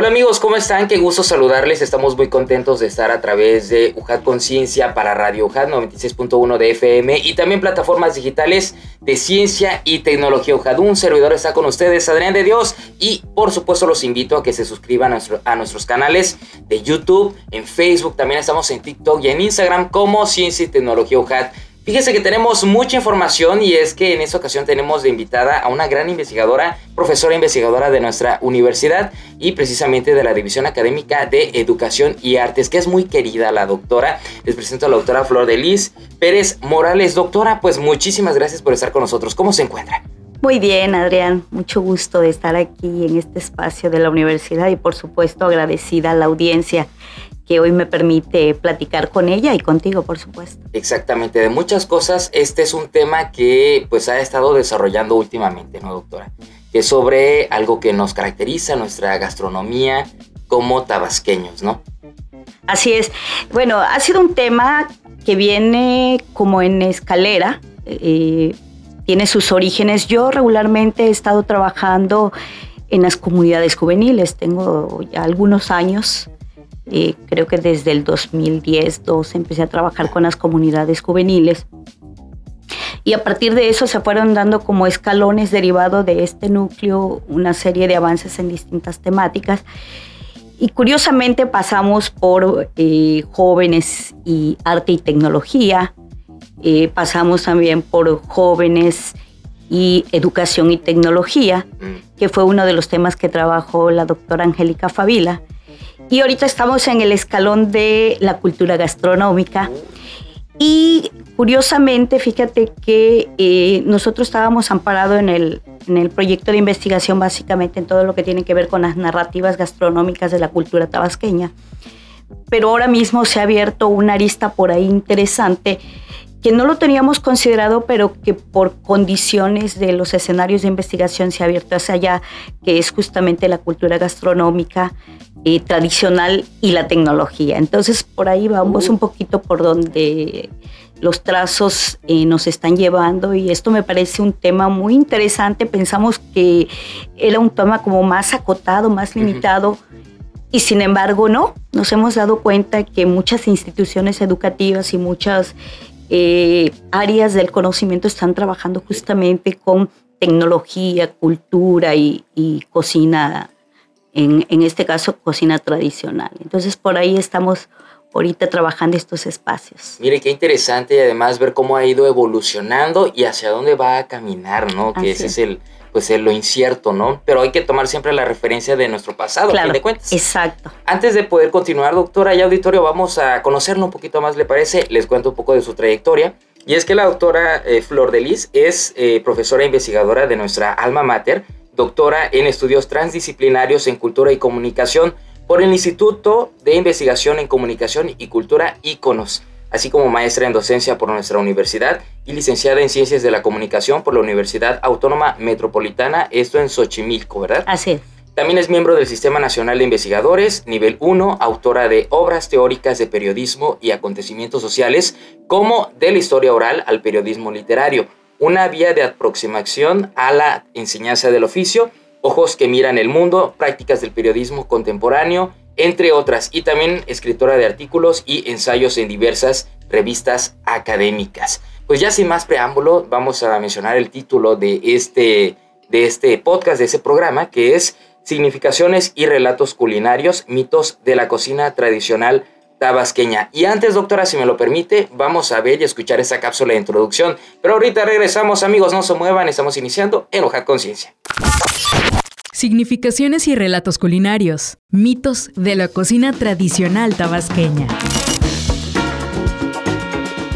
Hola amigos, ¿cómo están? Qué gusto saludarles. Estamos muy contentos de estar a través de UJAT Conciencia para Radio UJAT 96.1 de FM y también plataformas digitales de ciencia y tecnología UJAT. Un servidor está con ustedes, Adrián de Dios, y por supuesto los invito a que se suscriban a, nuestros canales de YouTube, en Facebook, también estamos en TikTok y en Instagram como Ciencia y Tecnología UJAT. Fíjese que tenemos mucha información y es que en esta ocasión tenemos de invitada a una gran investigadora, profesora investigadora de nuestra universidad y precisamente de la División Académica de Educación y Artes, que es muy querida la doctora. Les presento a la doctora Flor de Liz Pérez Morales. Doctora, pues muchísimas gracias por estar con nosotros. ¿Cómo se encuentra? Muy bien, Adrián. Mucho gusto de estar aquí en este espacio de la universidad y por supuesto agradecida a la audiencia que hoy me permite platicar con ella y contigo, por supuesto. Exactamente, de muchas cosas, este es un tema que pues ha estado desarrollando últimamente, ¿no, doctora? Que es sobre algo que nos caracteriza, nuestra gastronomía como tabasqueños, ¿no? Así es. Bueno, ha sido un tema que viene como en escalera, eh, tiene sus orígenes. Yo regularmente he estado trabajando en las comunidades juveniles, tengo ya algunos años eh, creo que desde el 2010-12 empecé a trabajar con las comunidades juveniles. Y a partir de eso se fueron dando como escalones derivados de este núcleo una serie de avances en distintas temáticas. Y curiosamente pasamos por eh, jóvenes y arte y tecnología, eh, pasamos también por jóvenes y educación y tecnología, mm. que fue uno de los temas que trabajó la doctora Angélica Favila. Y ahorita estamos en el escalón de la cultura gastronómica. Y curiosamente, fíjate que eh, nosotros estábamos amparados en el, en el proyecto de investigación básicamente en todo lo que tiene que ver con las narrativas gastronómicas de la cultura tabasqueña. Pero ahora mismo se ha abierto una arista por ahí interesante que no lo teníamos considerado, pero que por condiciones de los escenarios de investigación se ha abierto hacia allá, que es justamente la cultura gastronómica eh, tradicional y la tecnología. Entonces, por ahí vamos un poquito por donde los trazos eh, nos están llevando y esto me parece un tema muy interesante. Pensamos que era un tema como más acotado, más limitado. Y sin embargo, no, nos hemos dado cuenta que muchas instituciones educativas y muchas eh, áreas del conocimiento están trabajando justamente con tecnología, cultura y, cocina, en, en, este caso cocina tradicional. Entonces por ahí estamos ahorita trabajando estos espacios. Mire, qué interesante y además ver cómo ha ido evolucionando y hacia dónde va a caminar, ¿no? Que ese es el, pues lo incierto, ¿no? Pero hay que tomar siempre la referencia de nuestro pasado, claro, a fin de cuentas. Exacto. Antes de poder continuar, doctora y auditorio, vamos a conocerlo un poquito más, ¿le parece? Les cuento un poco de su trayectoria. Y es que la doctora eh, Flor de Lis es eh, profesora e investigadora de nuestra alma mater, doctora en estudios transdisciplinarios en cultura y comunicación por el Instituto de Investigación en Comunicación y Cultura ICONOS así como maestra en docencia por nuestra universidad y licenciada en Ciencias de la Comunicación por la Universidad Autónoma Metropolitana, esto en Xochimilco, ¿verdad? Así es. También es miembro del Sistema Nacional de Investigadores, nivel 1, autora de obras teóricas de periodismo y acontecimientos sociales, como de la historia oral al periodismo literario, una vía de aproximación a la enseñanza del oficio, ojos que miran el mundo, prácticas del periodismo contemporáneo, entre otras, y también escritora de artículos y ensayos en diversas revistas académicas. Pues ya sin más preámbulo, vamos a mencionar el título de este, de este podcast, de ese programa, que es Significaciones y Relatos Culinarios, Mitos de la Cocina Tradicional Tabasqueña. Y antes, doctora, si me lo permite, vamos a ver y escuchar esa cápsula de introducción. Pero ahorita regresamos, amigos, no se muevan, estamos iniciando en Hoja Conciencia. Significaciones y relatos culinarios. Mitos de la cocina tradicional tabasqueña.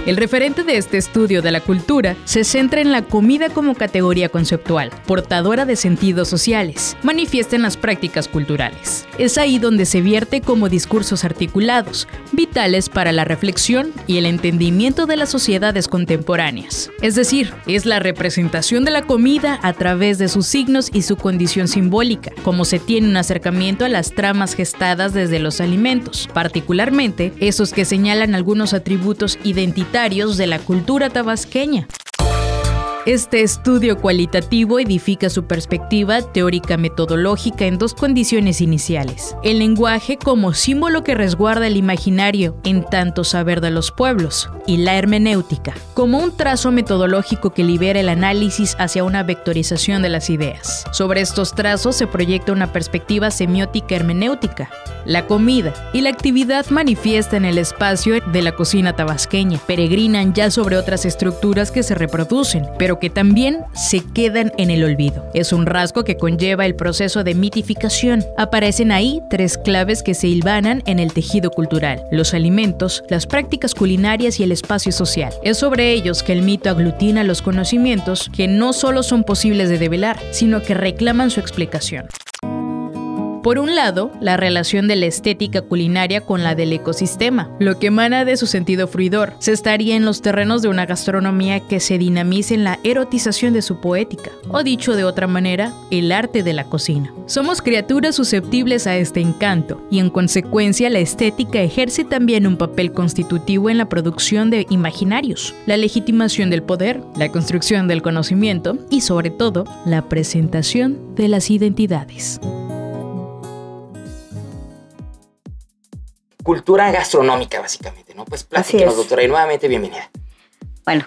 El referente de este estudio de la cultura se centra en la comida como categoría conceptual, portadora de sentidos sociales, manifiesta en las prácticas culturales. Es ahí donde se vierte como discursos articulados, vitales para la reflexión y el entendimiento de las sociedades contemporáneas. Es decir, es la representación de la comida a través de sus signos y su condición simbólica, como se tiene un acercamiento a las tramas gestadas desde los alimentos, particularmente esos que señalan algunos atributos identitarios de la cultura tabasqueña. Este estudio cualitativo edifica su perspectiva teórica metodológica en dos condiciones iniciales. El lenguaje como símbolo que resguarda el imaginario en tanto saber de los pueblos, y la hermenéutica, como un trazo metodológico que libera el análisis hacia una vectorización de las ideas. Sobre estos trazos se proyecta una perspectiva semiótica hermenéutica. La comida y la actividad manifiesta en el espacio de la cocina tabasqueña, peregrinan ya sobre otras estructuras que se reproducen, pero que también se quedan en el olvido. Es un rasgo que conlleva el proceso de mitificación. Aparecen ahí tres claves que se hilvanan en el tejido cultural, los alimentos, las prácticas culinarias y el espacio social. Es sobre ellos que el mito aglutina los conocimientos que no solo son posibles de develar, sino que reclaman su explicación. Por un lado, la relación de la estética culinaria con la del ecosistema, lo que emana de su sentido fruidor, se estaría en los terrenos de una gastronomía que se dinamice en la erotización de su poética, o dicho de otra manera, el arte de la cocina. Somos criaturas susceptibles a este encanto, y en consecuencia la estética ejerce también un papel constitutivo en la producción de imaginarios, la legitimación del poder, la construcción del conocimiento y sobre todo la presentación de las identidades. Cultura gastronómica, básicamente, ¿no? Pues platíquenos, doctora, y nuevamente bienvenida. Bueno,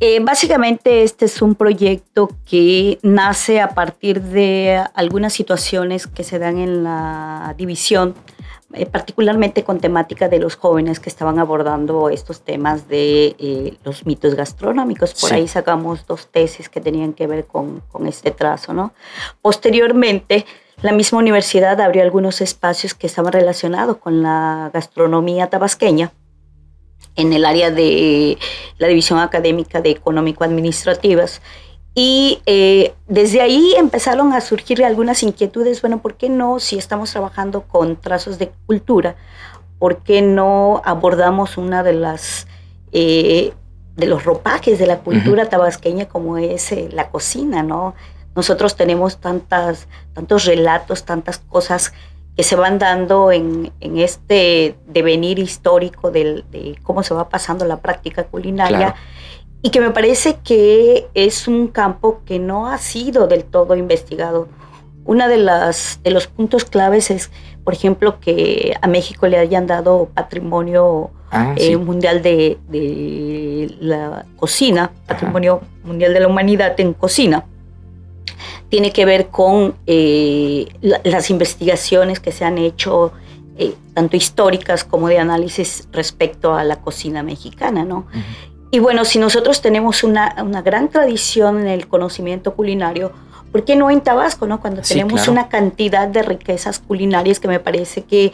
eh, básicamente este es un proyecto que nace a partir de algunas situaciones que se dan en la división, eh, particularmente con temática de los jóvenes que estaban abordando estos temas de eh, los mitos gastronómicos. Por ahí sacamos dos tesis que tenían que ver con, con este trazo, ¿no? Posteriormente, la misma universidad abrió algunos espacios que estaban relacionados con la gastronomía tabasqueña en el área de la División Académica de Económico-Administrativas. Y eh, desde ahí empezaron a surgir algunas inquietudes, bueno, ¿por qué no, si estamos trabajando con trazos de cultura, por qué no abordamos una de las... Eh, de los ropajes de la cultura tabasqueña como es eh, la cocina, ¿no? Nosotros tenemos tantas, tantos relatos, tantas cosas que se van dando en, este devenir histórico de cómo se va pasando la práctica culinaria. Y que me parece que es un campo que no ha sido del todo investigado. Uno de, las, de los puntos claves es, por ejemplo, que a México le hayan dado patrimonio ah, eh, mundial de, de, la cocina, patrimonio mundial de la humanidad en cocina tiene que ver con eh, las investigaciones que se han hecho, eh, tanto históricas como de análisis respecto a la cocina mexicana, ¿no? Y bueno, si nosotros tenemos una, una, gran tradición en el conocimiento culinario, ¿por qué no en Tabasco, no? Cuando tenemos una cantidad de riquezas culinarias que me parece que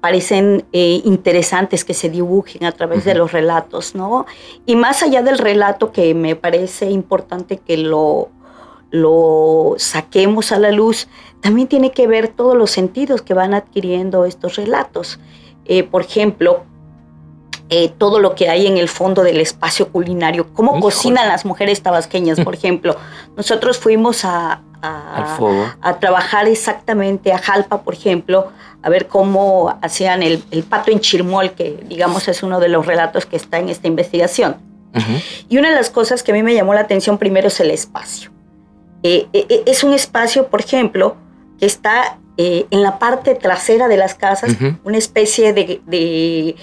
parecen eh, interesantes que se dibujen a través de los relatos, ¿no? Y más allá del relato que me parece importante que lo lo saquemos a la luz, también tiene que ver todos los sentidos que van adquiriendo estos relatos. Eh, por ejemplo, eh, todo lo que hay en el fondo del espacio culinario, cómo cocinan las mujeres tabasqueñas, por ejemplo. Nosotros fuimos a, a, trabajar exactamente a Jalpa, por ejemplo, a ver cómo hacían el, pato en chirmol, que digamos es uno de los relatos que está en esta investigación. Y una de las cosas que a mí me llamó la atención primero es el espacio. Eh, eh, eh, es un espacio, por ejemplo, que está en la parte trasera de las casas, una especie de,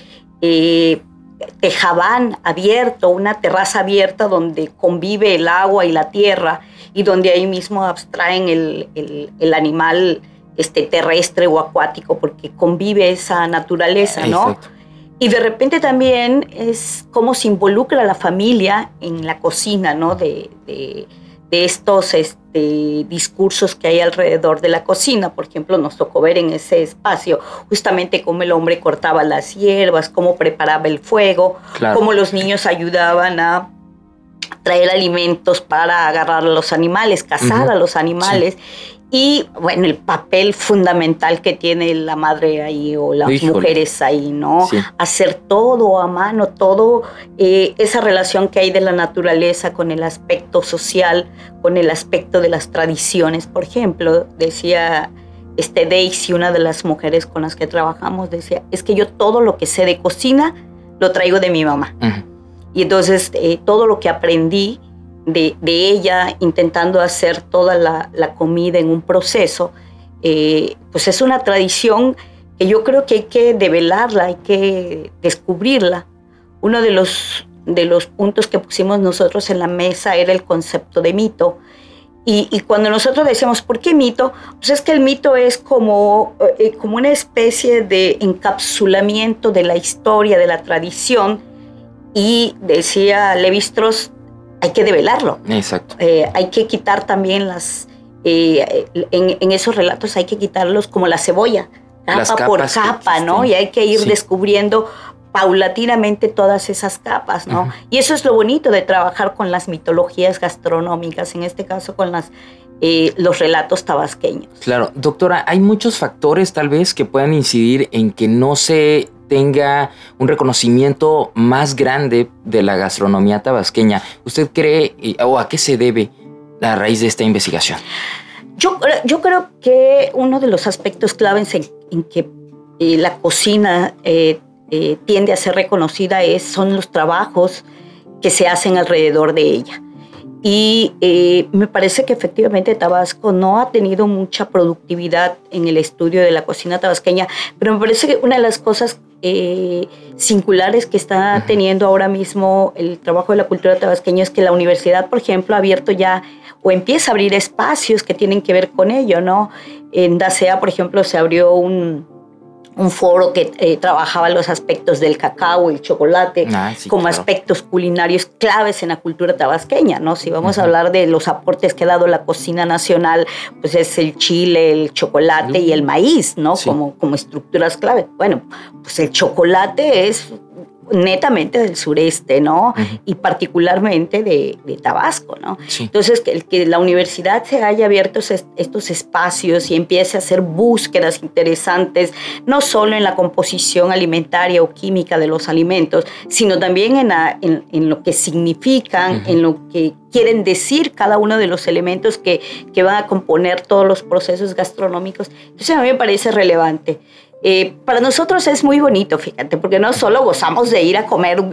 tejabán abierto, una terraza abierta donde convive el agua y la tierra y donde ahí mismo abstraen el, animal este, terrestre o acuático porque convive esa naturaleza, ¿no? Y de repente también es cómo se involucra la familia en la cocina, ¿no? de de estos este, discursos que hay alrededor de la cocina. Por ejemplo, nos tocó ver en ese espacio justamente cómo el hombre cortaba las hierbas, cómo preparaba el fuego, cómo los niños ayudaban a traer alimentos para agarrar a los animales, cazar a los animales. Y bueno, el papel fundamental que tiene la madre ahí o las mujeres ahí, ¿no? Hacer todo a mano, todo eh, esa relación que hay de la naturaleza con el aspecto social, con el aspecto de las tradiciones. Por ejemplo, decía este Daisy, una de las mujeres con las que trabajamos, decía, es que yo todo lo que sé de cocina lo traigo de mi mamá. Y entonces eh, todo lo que aprendí de, ella intentando hacer toda la, comida en un proceso, eh, pues es una tradición que yo creo que hay que develarla, hay que descubrirla. Uno de los, de los puntos que pusimos nosotros en la mesa era el concepto de mito. Y, cuando nosotros decíamos, ¿por qué mito? Pues es que el mito es como, eh, como una especie de encapsulamiento de la historia, de la tradición. Y decía Levi Strauss, hay que develarlo. Exacto. Eh, hay que quitar también las, eh, en, esos relatos hay que quitarlos como la cebolla, capa por capa, ¿no? Y hay que ir descubriendo paulatinamente todas esas capas, ¿no? Y eso es lo bonito de trabajar con las mitologías gastronómicas, en este caso con las eh, los relatos tabasqueños. Claro, doctora, hay muchos factores tal vez que puedan incidir en que no se tenga un reconocimiento más grande de la gastronomía tabasqueña. ¿Usted cree o a qué se debe la raíz de esta investigación? Yo, yo creo que uno de los aspectos claves en, que eh, la cocina eh, eh, tiende a ser reconocida es, son los trabajos que se hacen alrededor de ella. Y me parece que efectivamente Tabasco no ha tenido mucha productividad en el estudio de la cocina tabasqueña, pero me parece que una de las cosas eh, singulares que está teniendo ahora mismo el trabajo de la cultura tabasqueña es que la universidad, por ejemplo, ha abierto ya o empieza a abrir espacios que tienen que ver con ello, ¿no? En DACEA, por ejemplo, se abrió un, un foro que eh, trabajaba los aspectos del cacao y el chocolate ah, como aspectos culinarios claves en la cultura tabasqueña, ¿no? Si vamos a hablar de los aportes que ha dado la cocina nacional, pues es el chile, el chocolate y el maíz, ¿no? Como, como estructuras clave. Bueno, pues el chocolate es netamente del sureste, ¿no? Y particularmente de, Tabasco, ¿no? Entonces, que, que, la universidad se haya abierto estos espacios y empiece a hacer búsquedas interesantes, no solo en la composición alimentaria o química de los alimentos, sino también en, en, lo que significan, en lo que quieren decir cada uno de los elementos que, que van a componer todos los procesos gastronómicos. Entonces, a mí me parece relevante. Eh, para nosotros es muy bonito, fíjate, porque no solo gozamos de ir a comer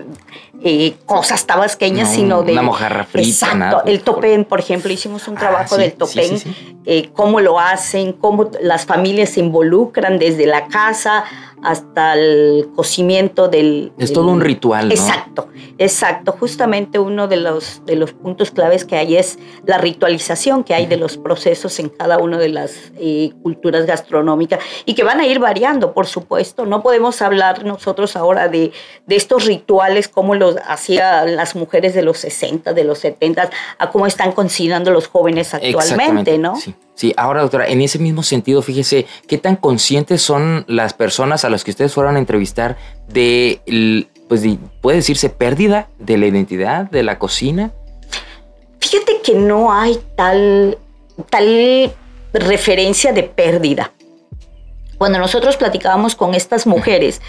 eh, cosas tabasqueñas, sino de... Una mojarra frita. Exacto, el topén, por ejemplo, hicimos un ah, trabajo del topén, eh, cómo lo hacen, cómo las familias se involucran desde la casa hasta el cocimiento del... Es todo un ritual, ¿no? Exacto, exacto. Justamente uno de los, de los puntos claves que hay es la ritualización que hay de los procesos en cada una de las eh, culturas gastronómicas y que van a ir variando, por supuesto. No podemos hablar nosotros ahora de, de estos rituales como los hacían las mujeres de los 60, de los 70, a cómo están cocinando los jóvenes actualmente, ¿no? Sí. Sí, ahora doctora, en ese mismo sentido, fíjese, ¿qué tan conscientes son las personas a las que ustedes fueron a entrevistar de, pues puede decirse, pérdida de la identidad de la cocina? Fíjate que no hay tal, tal referencia de pérdida. Cuando nosotros platicábamos con estas mujeres,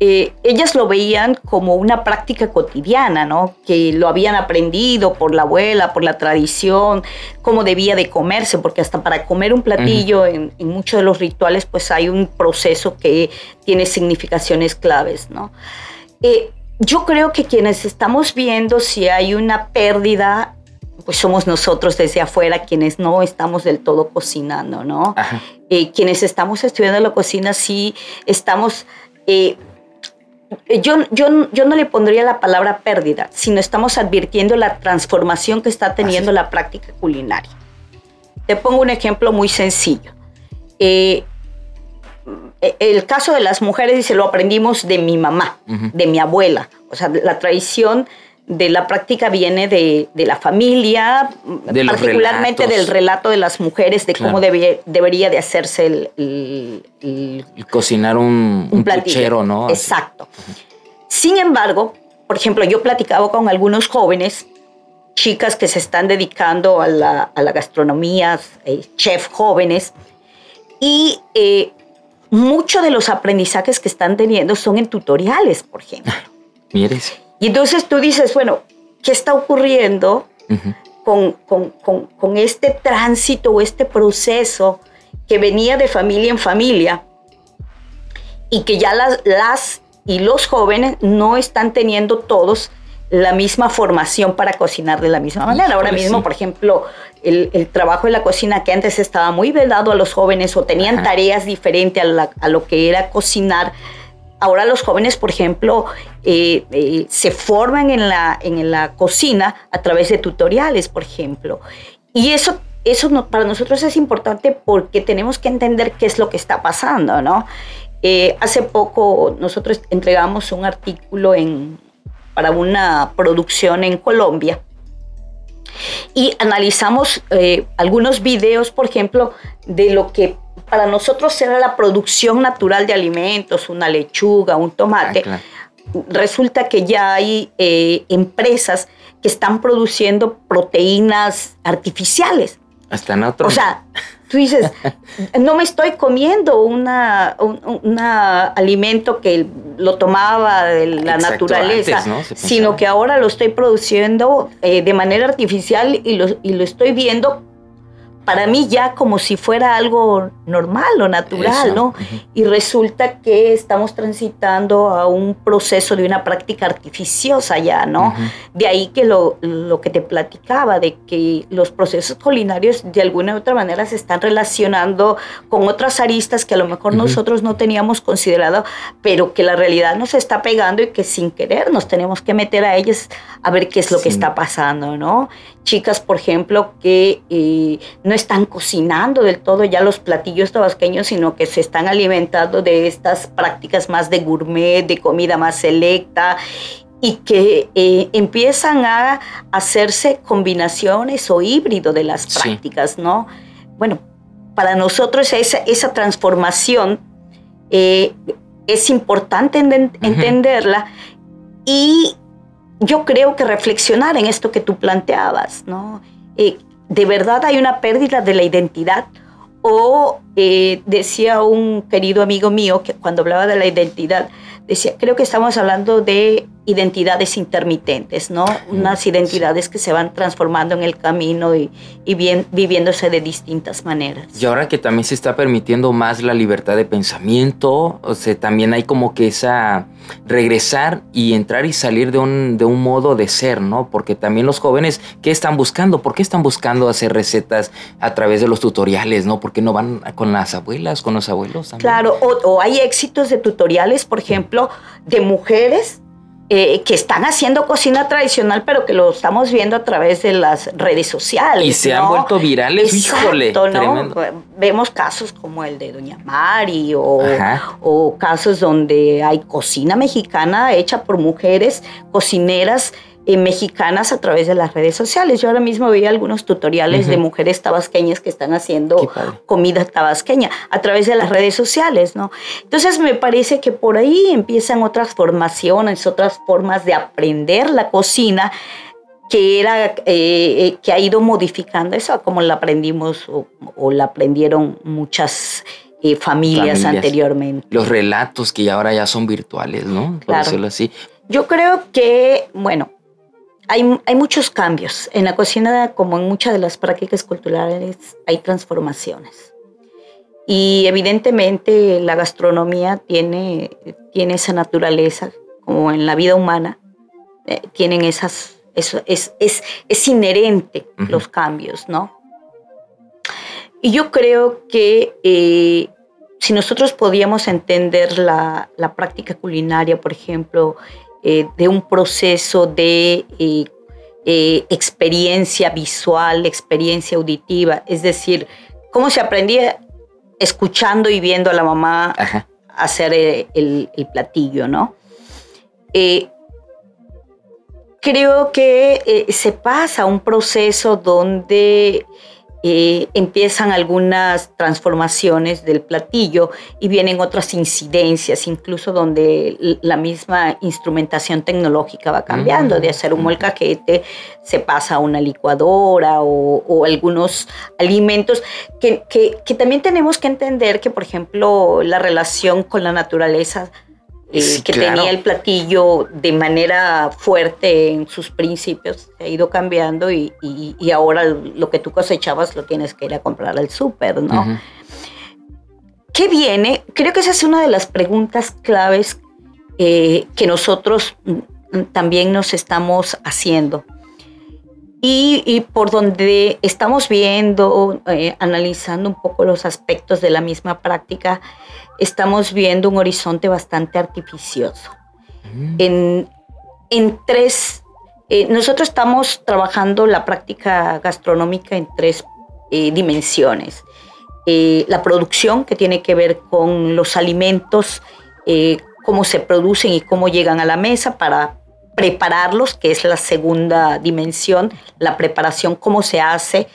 eh, ellas lo veían como una práctica cotidiana, ¿no? Que lo habían aprendido por la abuela, por la tradición, cómo debía de comerse, porque hasta para comer un platillo en, muchos de los rituales, pues hay un proceso que tiene significaciones claves, ¿no? Eh, yo creo que quienes estamos viendo si hay una pérdida, pues somos nosotros desde afuera quienes no estamos del todo cocinando, ¿no? Eh, quienes estamos estudiando la cocina sí estamos yo, yo, yo no le pondría la palabra pérdida, sino estamos advirtiendo la transformación que está teniendo la práctica culinaria. Te pongo un ejemplo muy sencillo. Eh, el caso de las mujeres, dice, lo aprendimos de mi mamá, de mi abuela. O sea, la tradición de la práctica viene de, la familia, particularmente del relato de las mujeres, de cómo debería de hacerse el, cocinar un, un, puchero, ¿no? Exacto. Sin embargo, por ejemplo, yo platicaba con algunos jóvenes, chicas que se están dedicando a la, gastronomía, eh, chef jóvenes, y eh, muchos de los aprendizajes que están teniendo son en tutoriales, por ejemplo. Mires. Y entonces tú dices, bueno, ¿qué está ocurriendo con, con, este tránsito o este proceso que venía de familia en familia y que ya las, las y los jóvenes no están teniendo todos la misma formación para cocinar de la misma manera. Ahora mismo, por ejemplo, el, trabajo en la cocina que antes estaba muy vedado a los jóvenes o tenían tareas diferentes a, a, lo que era cocinar, Ahora los jóvenes, por ejemplo, eh, eh, se forman en la, en la cocina a través de tutoriales, por ejemplo. Y eso, eso para nosotros es importante porque tenemos que entender qué es lo que está pasando, ¿no? Eh, hace poco nosotros entregamos un artículo en, para una producción en Colombia y analizamos algunos videos, por ejemplo, de lo que para nosotros era la producción natural de alimentos, una lechuga, un tomate. Ah, Resulta que ya hay eh, empresas que están produciendo proteínas artificiales. Hasta en otro. O sea, tú dices, no me estoy comiendo una, un alimento que lo tomaba de la naturaleza, sino que ahora lo estoy produciendo eh, de manera artificial y lo, y lo estoy viendo para mí ya como si fuera algo normal o natural, ¿no? Y resulta que estamos transitando a un proceso de una práctica artificiosa ya, ¿no? De ahí que lo, lo, que te platicaba, de que los procesos culinarios de alguna u otra manera se están relacionando con otras aristas que a lo mejor nosotros no teníamos considerado, pero que la realidad nos está pegando y que sin querer nos tenemos que meter a ellas a ver qué es lo que está pasando, ¿no? Chicas, por ejemplo, que eh, no están cocinando del todo ya los platillos tabasqueños, sino que se están alimentando de estas prácticas más de gourmet, de comida más selecta y que eh, empiezan a hacerse combinaciones o híbrido de las prácticas, ¿no? Bueno, para nosotros esa, esa transformación eh, es importante entenderla y yo creo que reflexionar en esto que tú planteabas, ¿no? Eh, ¿De verdad hay una pérdida de la identidad? O eh, decía un querido amigo mío que cuando hablaba de la identidad, decía, creo que estamos hablando de identidades intermitentes, ¿no? Unas identidades que se van transformando en el camino y, bien, viviéndose de distintas maneras. Y ahora que también se está permitiendo más la libertad de pensamiento, o sea, también hay como que esa regresar y entrar y salir de un, de un modo de ser, ¿no? Porque también los jóvenes, ¿qué están buscando? ¿Por qué están buscando hacer recetas a través de los tutoriales, ¿no? ¿Por qué no van con las abuelas, con los abuelos? Claro, o, o hay éxitos de tutoriales, por ejemplo, de mujeres eh, que están haciendo cocina tradicional, pero que lo estamos viendo a través de las redes sociales. Y se han vuelto virales, híjole. ¿no? Vemos casos como el de Doña Mari o, o casos donde hay cocina mexicana hecha por mujeres cocineras eh, mexicanas a través de las redes sociales. Yo ahora mismo vi algunos tutoriales de mujeres tabasqueñas que están haciendo comida tabasqueña a través de las redes sociales, ¿no? Entonces me parece que por ahí empiezan otras formaciones, otras formas de aprender la cocina que era eh, eh, que ha ido modificando eso como la aprendimos o, la aprendieron muchas familias, anteriormente. Los relatos que ahora ya son virtuales, ¿no? Por decirlo así. Yo creo que, bueno, hay, muchos cambios. En la cocina, como en muchas de las prácticas culturales, hay transformaciones. Y evidentemente la gastronomía tiene, tiene esa naturaleza, como en la vida humana, eh, tienen esas, eso, es, es, es inherente los cambios, ¿no? Y yo creo que eh, si nosotros podíamos entender la, la práctica culinaria, por ejemplo, eh, de un proceso de eh, eh, experiencia visual, experiencia auditiva, es decir, cómo se aprendía escuchando y viendo a la mamá hacer el, platillo, ¿no? creo que se pasa un proceso donde eh, empiezan algunas transformaciones del platillo y vienen otras incidencias, incluso donde la misma instrumentación tecnológica va cambiando, de hacer un molcajete se pasa a una licuadora o, algunos alimentos que, que también tenemos que entender que, por ejemplo, la relación con la naturaleza eh, que tenía el platillo de manera fuerte en sus principios, se ha ido cambiando y, ahora lo que tú cosechabas lo tienes que ir a comprar al súper, ¿no? ¿Qué viene? Creo que esa es una de las preguntas claves eh, que nosotros mm, también nos estamos haciendo. Y, por donde estamos viendo, eh, analizando un poco los aspectos de la misma práctica, estamos viendo un horizonte bastante artificioso. Mm. En, tres, eh, nosotros estamos trabajando la práctica gastronómica en tres eh, dimensiones. Eh, la producción, que tiene que ver con los alimentos, cómo se producen y cómo llegan a la mesa para prepararlos, que es la segunda dimensión, la preparación, cómo se hace,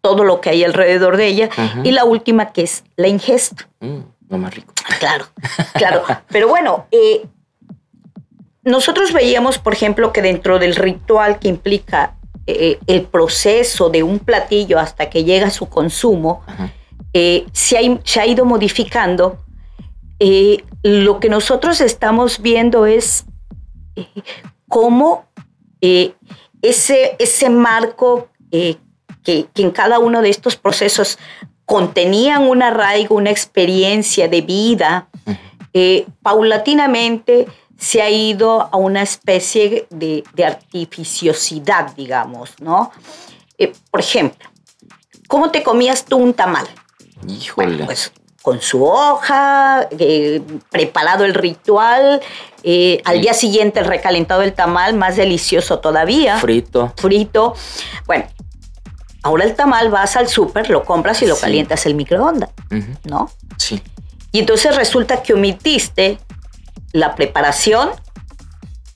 todo lo que hay alrededor de ella. Y la última, que es la ingesta. Mm más rico. Claro, claro. Pero bueno, eh, nosotros veíamos, por ejemplo, que dentro del ritual que implica eh, el proceso de un platillo hasta que llega a su consumo, eh, se, ha, ido modificando. lo que nosotros estamos viendo es cómo ese, ese marco que, que, en cada uno de estos procesos contenían un arraigo, una experiencia de vida, eh, paulatinamente se ha ido a una especie de, artificiosidad, digamos, ¿no? Eh, por ejemplo, ¿cómo te comías tú un tamal? Híjole. pues con su hoja, eh, preparado el ritual, al día siguiente el recalentado del tamal, más delicioso todavía. Frito. Frito. Bueno, Ahora el tamal vas al súper, lo compras y lo calientas el microondas, ¿no? Sí. Y entonces resulta que omitiste la preparación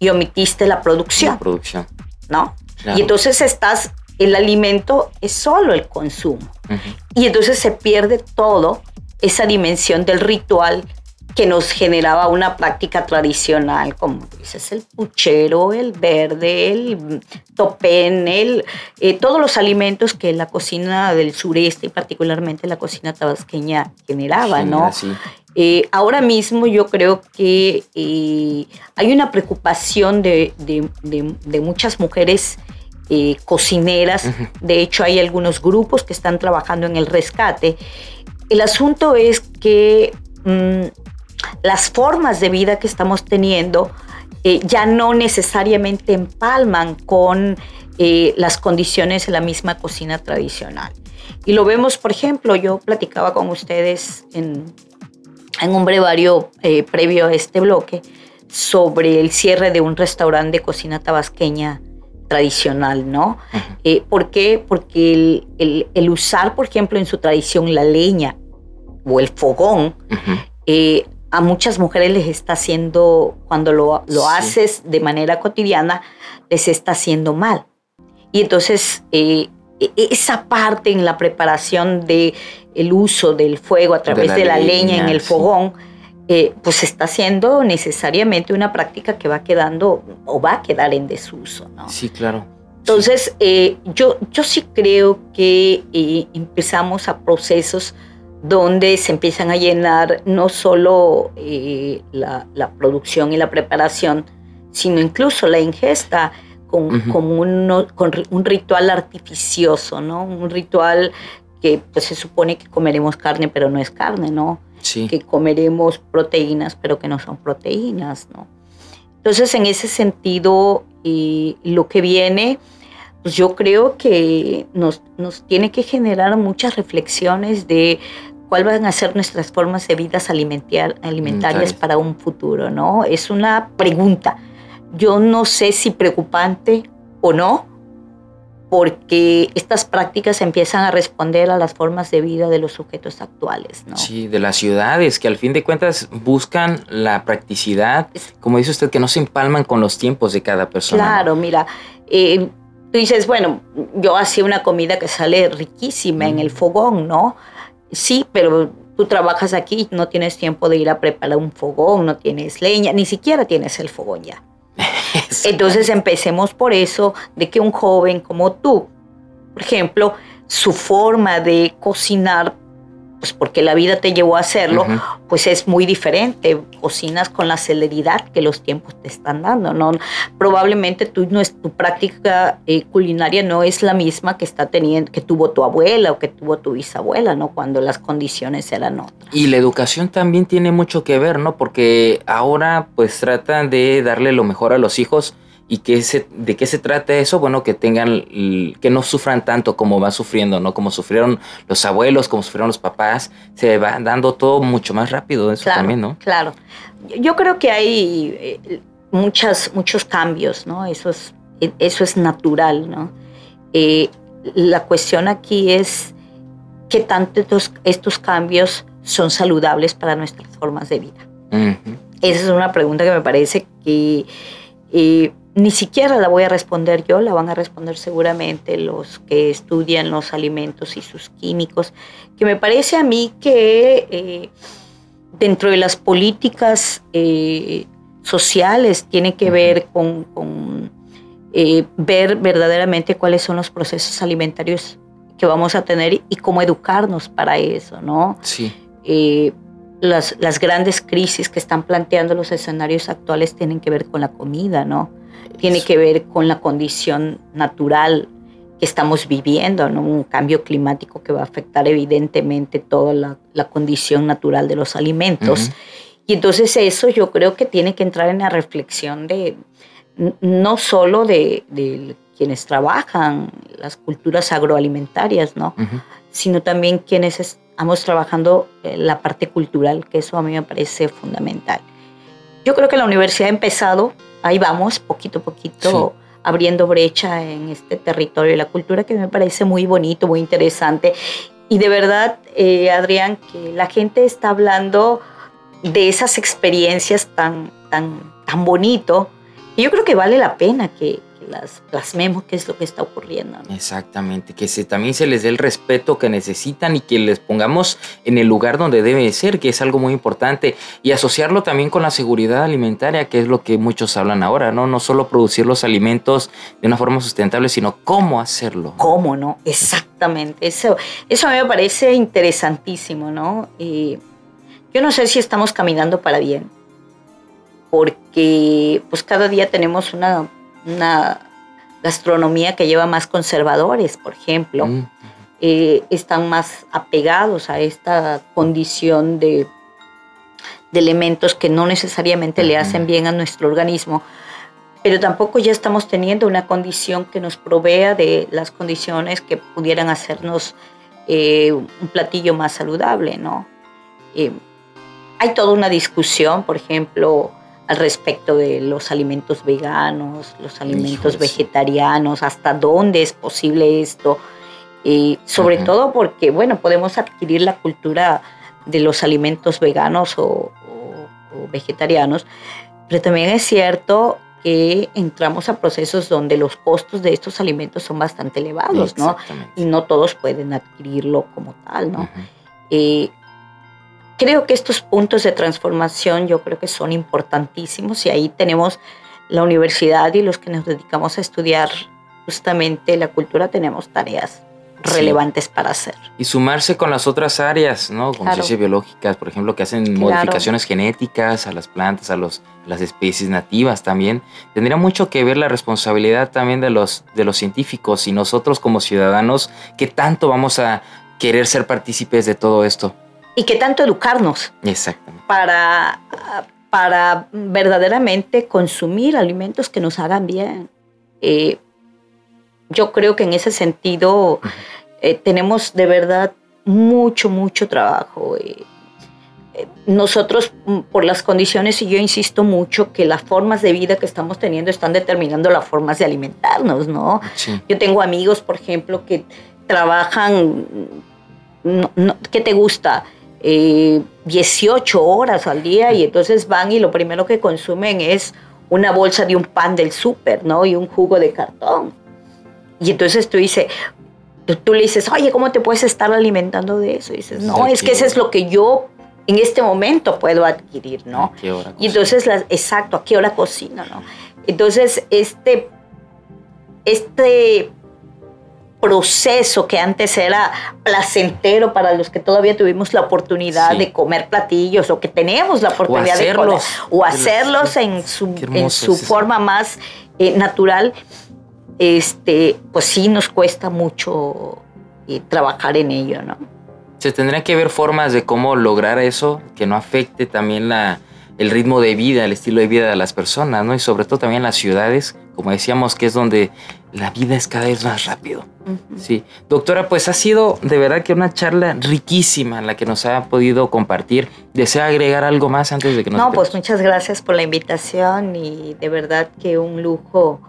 y omitiste la producción. La producción. ¿No? Y entonces estás, el alimento es solo el consumo. Y entonces se pierde todo esa dimensión del ritual que nos generaba una práctica tradicional, como dices, el puchero, el verde, el topén, el, eh, todos los alimentos que la cocina del sureste y particularmente la cocina tabasqueña generaba, ¿no? Eh, ahora mismo yo creo que eh, hay una preocupación de, muchas mujeres cocineras, de hecho hay algunos grupos que están trabajando en el rescate. El asunto es que mm, las formas de vida que estamos teniendo eh, ya no necesariamente empalman con eh, las condiciones de la misma cocina tradicional. Y lo vemos, por ejemplo, yo platicaba con ustedes en, un brevario eh, previo a este bloque sobre el cierre de un restaurante de cocina tabasqueña tradicional, ¿no? ¿Por qué? Porque el, usar, por ejemplo, en su tradición la leña o el fogón, a muchas mujeres les está haciendo, cuando lo, haces de manera cotidiana, les está haciendo mal. Y entonces eh, e, esa parte en la preparación del el uso del fuego a través de la, leña, en el fogón, eh, pues está haciendo necesariamente una práctica que va quedando o va a quedar en desuso. ¿no? Sí, claro. Entonces, eh, yo, yo sí creo que empezamos a procesos donde se empiezan a llenar no solo eh, la, producción y la preparación, sino incluso la ingesta con, un ritual artificioso, ¿no? Un ritual que pues, se supone que comeremos carne, pero no es carne, ¿no? Que comeremos proteínas, pero que no son proteínas, ¿no? Entonces, en ese sentido, eh, lo que viene, pues yo creo que nos, nos tiene que generar muchas reflexiones de cuáles van a ser nuestras formas de vidas alimentarias para un futuro, ¿no? Es una pregunta. Yo no sé si preocupante o no, porque estas prácticas empiezan a responder a las formas de vida de los sujetos actuales. ¿no? Sí, de las ciudades, que al fin de cuentas buscan la practicidad, como dice usted, que no se empalman con los tiempos de cada persona. Claro, mira, eh, tú dices, bueno, yo hacía una comida que sale riquísima en el fogón, ¿no? Sí, pero tú trabajas aquí, no tienes tiempo de ir a preparar un fogón, no tienes leña, ni siquiera tienes el fogón ya. Entonces empecemos por eso, de que un joven como tú, por ejemplo, su forma de cocinar pues porque la vida te llevó a hacerlo, pues es muy diferente. Cocinas con la celeridad que los tiempos te están dando, ¿no? Probablemente tú, no es, tu práctica eh, culinaria no es la misma que está teniendo, que tuvo tu abuela o que tuvo tu bisabuela, ¿no? Cuando las condiciones eran otras. Y la educación también tiene mucho que ver, ¿no? Porque ahora pues tratan de darle lo mejor a los hijos ¿Y qué se, de qué se trata eso? Bueno, que tengan, que no sufran tanto como van sufriendo, ¿no? Como sufrieron los abuelos, como sufrieron los papás, se va dando todo mucho más rápido, eso también, ¿no? Claro. Yo creo que hay eh, muchas, muchos cambios, ¿no? Eso es, eso es natural, ¿no? Eh, la cuestión aquí es qué tanto estos, estos, cambios son saludables para nuestras formas de vida. Esa es una pregunta que me parece que... Eh, ni siquiera la voy a responder yo, la van a responder seguramente los que estudian los alimentos y sus químicos, que me parece a mí que eh, dentro de las políticas eh, sociales tiene que ver con, eh, ver verdaderamente cuáles son los procesos alimentarios que vamos a tener y cómo educarnos para eso, ¿no? Sí. Las, las grandes crisis que están planteando los escenarios actuales tienen que ver con la comida, ¿no? tiene que ver con la condición natural que estamos viviendo, ¿no? un cambio climático que va a afectar evidentemente toda la, condición natural de los alimentos. Y entonces eso yo creo que tiene que entrar en la reflexión de no solo de, quienes trabajan las culturas agroalimentarias, ¿no? sino también quienes estamos trabajando eh, la parte cultural, que eso a mí me parece fundamental. Yo creo que la universidad ha empezado ahí vamos, poquito a poquito, abriendo brecha en este territorio de la cultura que me parece muy bonito, muy interesante. Y de verdad, eh, Adrián, que la gente está hablando de esas experiencias tan, tan, tan bonito. Y yo creo que vale la pena que, las plasmemos qué es lo que está ocurriendo. Exactamente, que se, también se les dé el respeto que necesitan y que les pongamos en el lugar donde debe ser, que es algo muy importante, y asociarlo también con la seguridad alimentaria, que es lo que muchos hablan ahora, ¿no? No solo producir los alimentos de una forma sustentable, sino cómo hacerlo. ¿Cómo, no? Exactamente, eso, eso a mí me parece interesantísimo, ¿no? Y yo no sé si estamos caminando para bien, porque pues cada día tenemos una una gastronomía que lleva más conservadores, por ejemplo. Mm, eh, están más apegados a esta condición de, de elementos que no necesariamente le hacen bien a nuestro organismo, pero tampoco ya estamos teniendo una condición que nos provea de las condiciones que pudieran hacernos eh, un platillo más saludable, ¿no? Eh, hay toda una discusión, por ejemplo, al respecto de los alimentos veganos, los alimentos vegetarianos, hasta dónde es posible esto. Y sobre todo porque, bueno, podemos adquirir la cultura de los alimentos veganos o, vegetarianos, pero también es cierto que entramos a procesos donde los costos de estos alimentos son bastante elevados, ¿no? Y no todos pueden adquirirlo como tal, ¿no? Creo que estos puntos de transformación yo creo que son importantísimos y ahí tenemos la universidad y los que nos dedicamos a estudiar justamente la cultura tenemos tareas relevantes para hacer. Y sumarse con las otras áreas, ¿no? Con ciencias biológicas, por ejemplo, que hacen modificaciones genéticas a las plantas, a los, las especies nativas también. Tendría mucho que ver la responsabilidad también de los, de los científicos y nosotros como ciudadanos, que tanto vamos a querer ser partícipes de todo esto y qué tanto educarnos para, para verdaderamente consumir alimentos que nos hagan bien. Eh, yo creo que en ese sentido eh, tenemos de verdad mucho, mucho trabajo. Eh, nosotros, mm, por las condiciones, y yo insisto mucho que las formas de vida que estamos teniendo están determinando las formas de alimentarnos, ¿no? Yo tengo amigos, por ejemplo, que trabajan, ¿qué te gusta? 18 eh, horas al día y entonces van y lo primero que consumen es una bolsa de un pan del súper, ¿no? Y un jugo de cartón. Y entonces tú dices, tú, le dices, oye, ¿cómo te puedes estar alimentando de eso? Y dices, no, es que eso es lo que yo en este momento puedo adquirir, ¿no? y entonces, exacto, ¿a qué hora cocino, no? Entonces, este, este proceso que antes era placentero para los que todavía tuvimos la oportunidad de comer platillos o que tenemos la oportunidad de comer o hacerlos en su, en su forma más eh, natural, este, pues sí nos cuesta mucho eh, trabajar en ello, ¿no? Se tendrían que ver formas de cómo lograr eso, que no afecte también la, el ritmo de vida, el estilo de vida de las personas, ¿no? Y sobre todo también las ciudades, como decíamos, que es donde la vida es cada vez más rápido. Sí. Doctora, pues ha sido de verdad que una charla riquísima la que nos ha podido compartir. ¿Desea agregar algo más antes de que nos No, pues muchas gracias por la invitación y de verdad que un lujo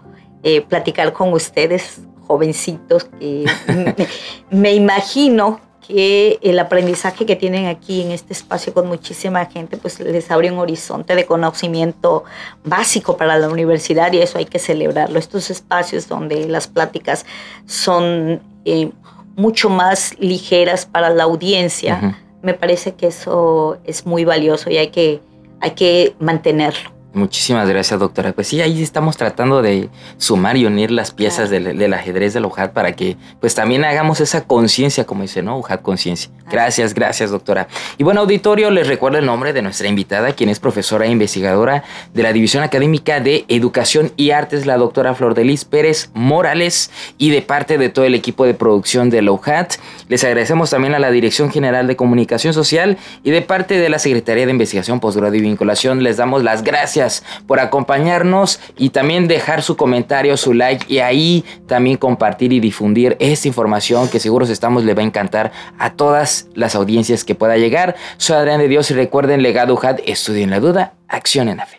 eh, platicar con ustedes, jovencitos, que me imagino que el aprendizaje que tienen aquí en este espacio con muchísima gente, pues les abre un horizonte de conocimiento básico para la universidad y eso hay que celebrarlo. Estos espacios donde las pláticas son eh, mucho más ligeras para la audiencia, me parece que eso es muy valioso y hay que, hay que mantenerlo. Muchísimas gracias, doctora. Pues sí, ahí estamos tratando de sumar y unir las piezas del, ajedrez del OJAT para que pues también hagamos esa conciencia, como dice, ¿no? OJAT conciencia. Gracias, gracias, doctora. Y bueno, auditorio, les recuerdo el nombre de nuestra invitada, quien es profesora e investigadora de la División Académica de Educación y Artes, la doctora Flor Delis Pérez Morales, y de parte de todo el equipo de producción de OJAT. Les agradecemos también a la Dirección General de Comunicación Social y de parte de la Secretaría de Investigación, Postgrado y Vinculación, les damos las gracias por acompañarnos y también dejar su comentario, su like y ahí también compartir y difundir esta información que seguros estamos le va a encantar a todas las audiencias que pueda llegar. Soy Adrián de Dios y recuerden Legado UJAD, estudien la duda, acción en la fe.